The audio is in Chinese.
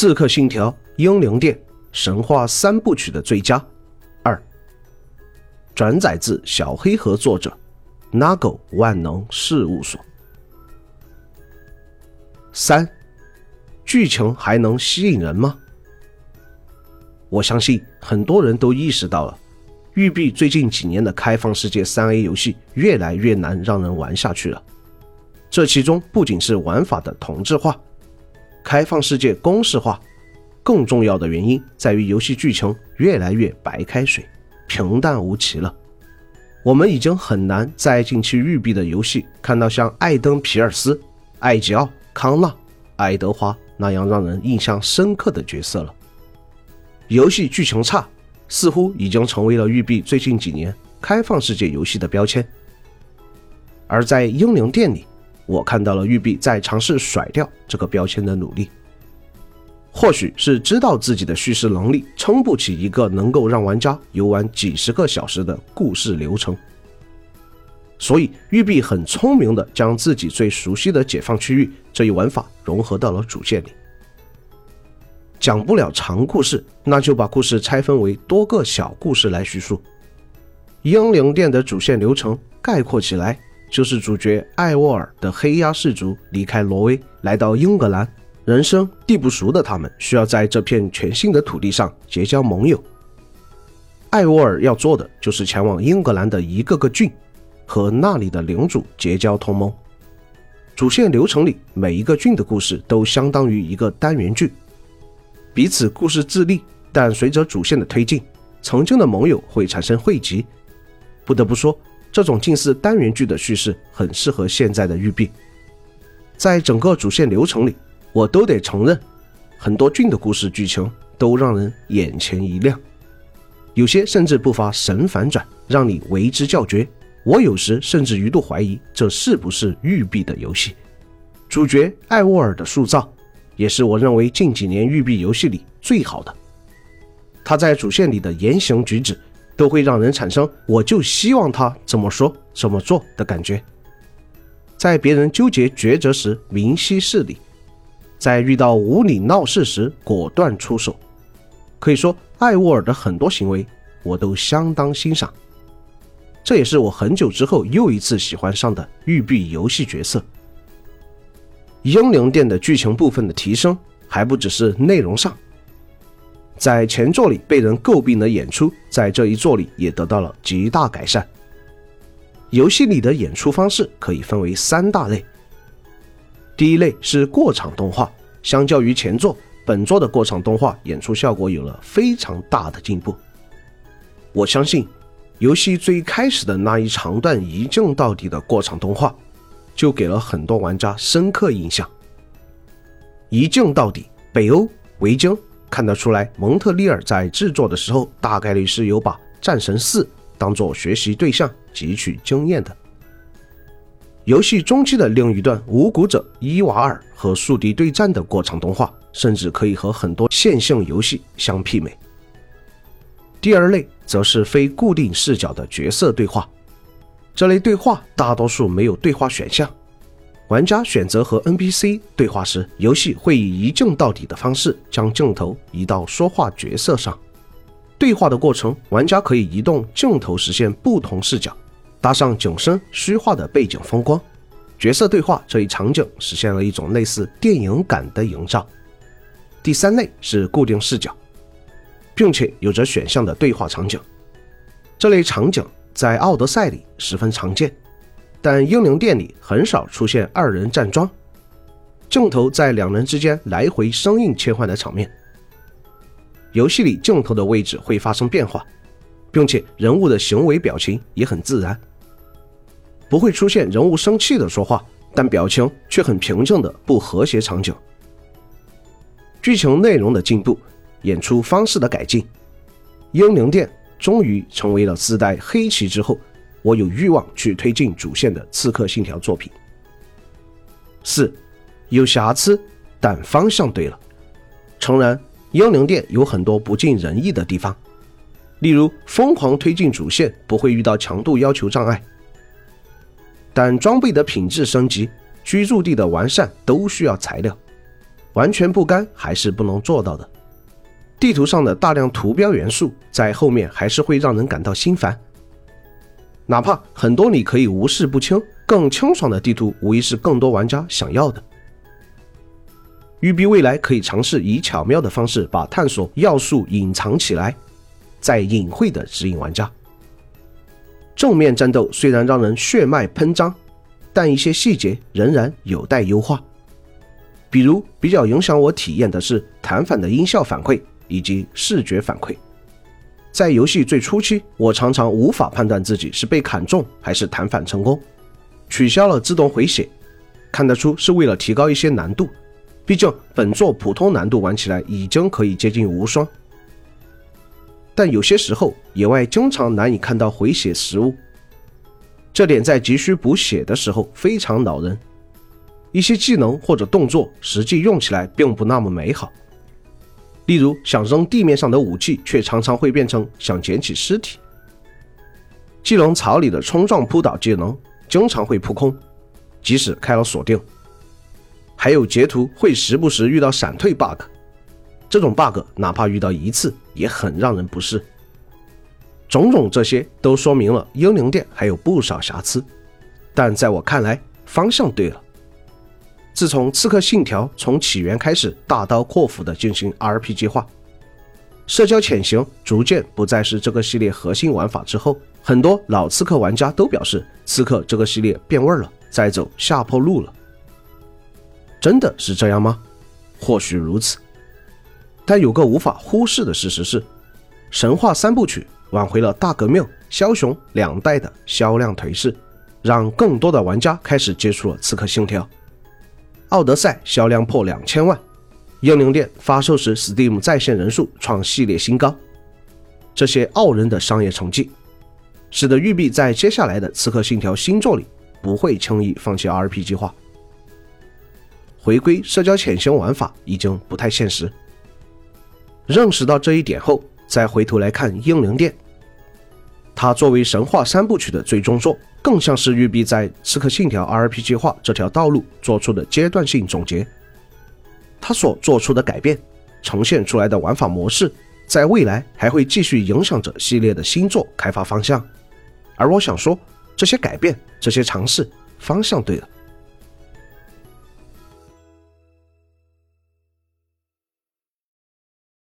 刺客信条：英灵殿神话三部曲的最佳。二，转载自小黑盒作者 Nago 万能事务所。三，剧情还能吸引人吗？我相信很多人都意识到了，育碧最近几年的开放世界三 A 游戏越来越难让人玩下去了。这其中不仅是玩法的同质化、开放世界公式化，更重要的原因在于游戏剧情越来越白开水、平淡无奇了。我们已经很难在近期育碧的游戏看到像艾登·皮尔斯、艾吉奥、康纳、爱德华那样让人印象深刻的角色了。游戏剧情差，似乎已经成为了育碧最近几年开放世界游戏的标签。而在英灵殿里，我看到了育碧在尝试甩掉这个标签的努力。或许是知道自己的叙事能力撑不起一个能够让玩家游玩几十个小时的故事流程，所以育碧很聪明的将自己最熟悉的解放区域这一玩法融合到了主线里。讲不了长故事，那就把故事拆分为多个小故事来叙述。英灵殿的主线流程概括起来，就是主角艾沃尔的黑鸭氏族离开挪威，来到英格兰，人生地不熟的他们需要在这片全新的土地上结交盟友。艾沃尔要做的就是前往英格兰的一个个郡，和那里的领主结交同盟。主线流程里，每一个郡的故事都相当于一个单元剧。彼此故事自立，但随着主线的推进，曾经的盟友会产生汇集。不得不说，这种近似单元剧的叙事很适合现在的育碧。在整个主线流程里，我都得承认，很多俊的故事剧情都让人眼前一亮，有些甚至不乏神反转，让你为之叫绝。我有时甚至一度怀疑，这是不是育碧的游戏？主角艾沃尔的塑造。也是我认为近几年育碧游戏里最好的。他在主线里的言行举止都会让人产生“我就希望他怎么说、怎么做”的感觉。在别人纠结抉择时明晰事理，在遇到无理闹事时果断出手。可以说，艾沃尔的很多行为我都相当欣赏。这也是我很久之后又一次喜欢上的育碧游戏角色。英灵殿的剧情部分的提升还不只是内容上，在前作里被人诟病的演出，在这一作里也得到了极大改善。游戏里的演出方式可以分为三大类，第一类是过场动画，相较于前作，本作的过场动画演出效果有了非常大的进步。我相信，游戏最开始的那一长段一镜到底的过场动画。就给了很多玩家深刻印象。一镜到底，北欧维京看得出来，蒙特利尔在制作的时候大概率是有把《战神四》当做学习对象汲取经验的。游戏中期的另一段无骨者伊瓦尔和宿敌对战的过场动画，甚至可以和很多线性游戏相媲美。第二类则是非固定视角的角色对话。这类对话大多数没有对话选项，玩家选择和 NPC 对话时，游戏会以一镜到底的方式将镜头移到说话角色上。对话的过程，玩家可以移动镜头实现不同视角，搭上景深虚化的背景风光，角色对话这一场景实现了一种类似电影感的营造。第三类是固定视角，并且有着选项的对话场景，这类场景。在奥德赛里十分常见，但英灵殿里很少出现二人站桩，镜头在两人之间来回生硬切换的场面。游戏里镜头的位置会发生变化，并且人物的行为表情也很自然，不会出现人物生气的说话，但表情却很平静的不和谐场景。剧情内容的进步，演出方式的改进，英灵殿。终于成为了自带黑旗之后，我有欲望去推进主线的《刺客信条》作品。四，有瑕疵，但方向对了。诚然，英灵殿有很多不尽人意的地方，例如疯狂推进主线不会遇到强度要求障碍，但装备的品质升级、居住地的完善都需要材料。完全不干还是不能做到的。地图上的大量图标元素在后面还是会让人感到心烦。哪怕很多你可以无视不清、更清爽的地图，无疑是更多玩家想要的。育碧未来可以尝试以巧妙的方式把探索要素隐藏起来，再隐晦的指引玩家。正面战斗虽然让人血脉喷张，但一些细节仍然有待优化。比如，比较影响我体验的是弹反的音效反馈以及视觉反馈。在游戏最初期，我常常无法判断自己是被砍中还是弹反成功。取消了自动回血，看得出是为了提高一些难度。毕竟本作普通难度玩起来已经可以接近无双，但有些时候野外经常难以看到回血食物，这点在急需补血的时候非常恼人。一些技能或者动作实际用起来并不那么美好，例如想扔地面上的武器，却常常会变成想捡起尸体。技能槽里的冲撞扑倒技能经常会扑空，即使开了锁定。还有截图会时不时遇到闪退 bug，这种 bug 哪怕遇到一次也很让人不适。种种这些都说明了英灵殿还有不少瑕疵，但在我看来方向对了。自从《刺客信条》从起源开始大刀阔斧地进行 RPG 化，社交潜行逐渐不再是这个系列核心玩法之后，很多老刺客玩家都表示，刺客这个系列变味了，在走下坡路了。真的是这样吗？或许如此，但有个无法忽视的事实是，神话三部曲挽回了大革命、枭雄两代的销量颓势，让更多的玩家开始接触了刺客信条。奥德赛销量破两千万，英灵殿发售时 Steam 在线人数创系列新高，这些傲人的商业成绩，使得育碧在接下来的刺客信条新作里不会轻易放弃 RP 计划。回归社交潜行玩法已经不太现实。认识到这一点后，再回头来看《英灵殿》，它作为神话三部曲的最终作，更像是育碧在《刺客信条》RPG 化这条道路做出的阶段性总结。它所做出的改变，呈现出来的玩法模式，在未来还会继续影响着系列的新作开发方向。而我想说，这些改变，这些尝试，方向对了。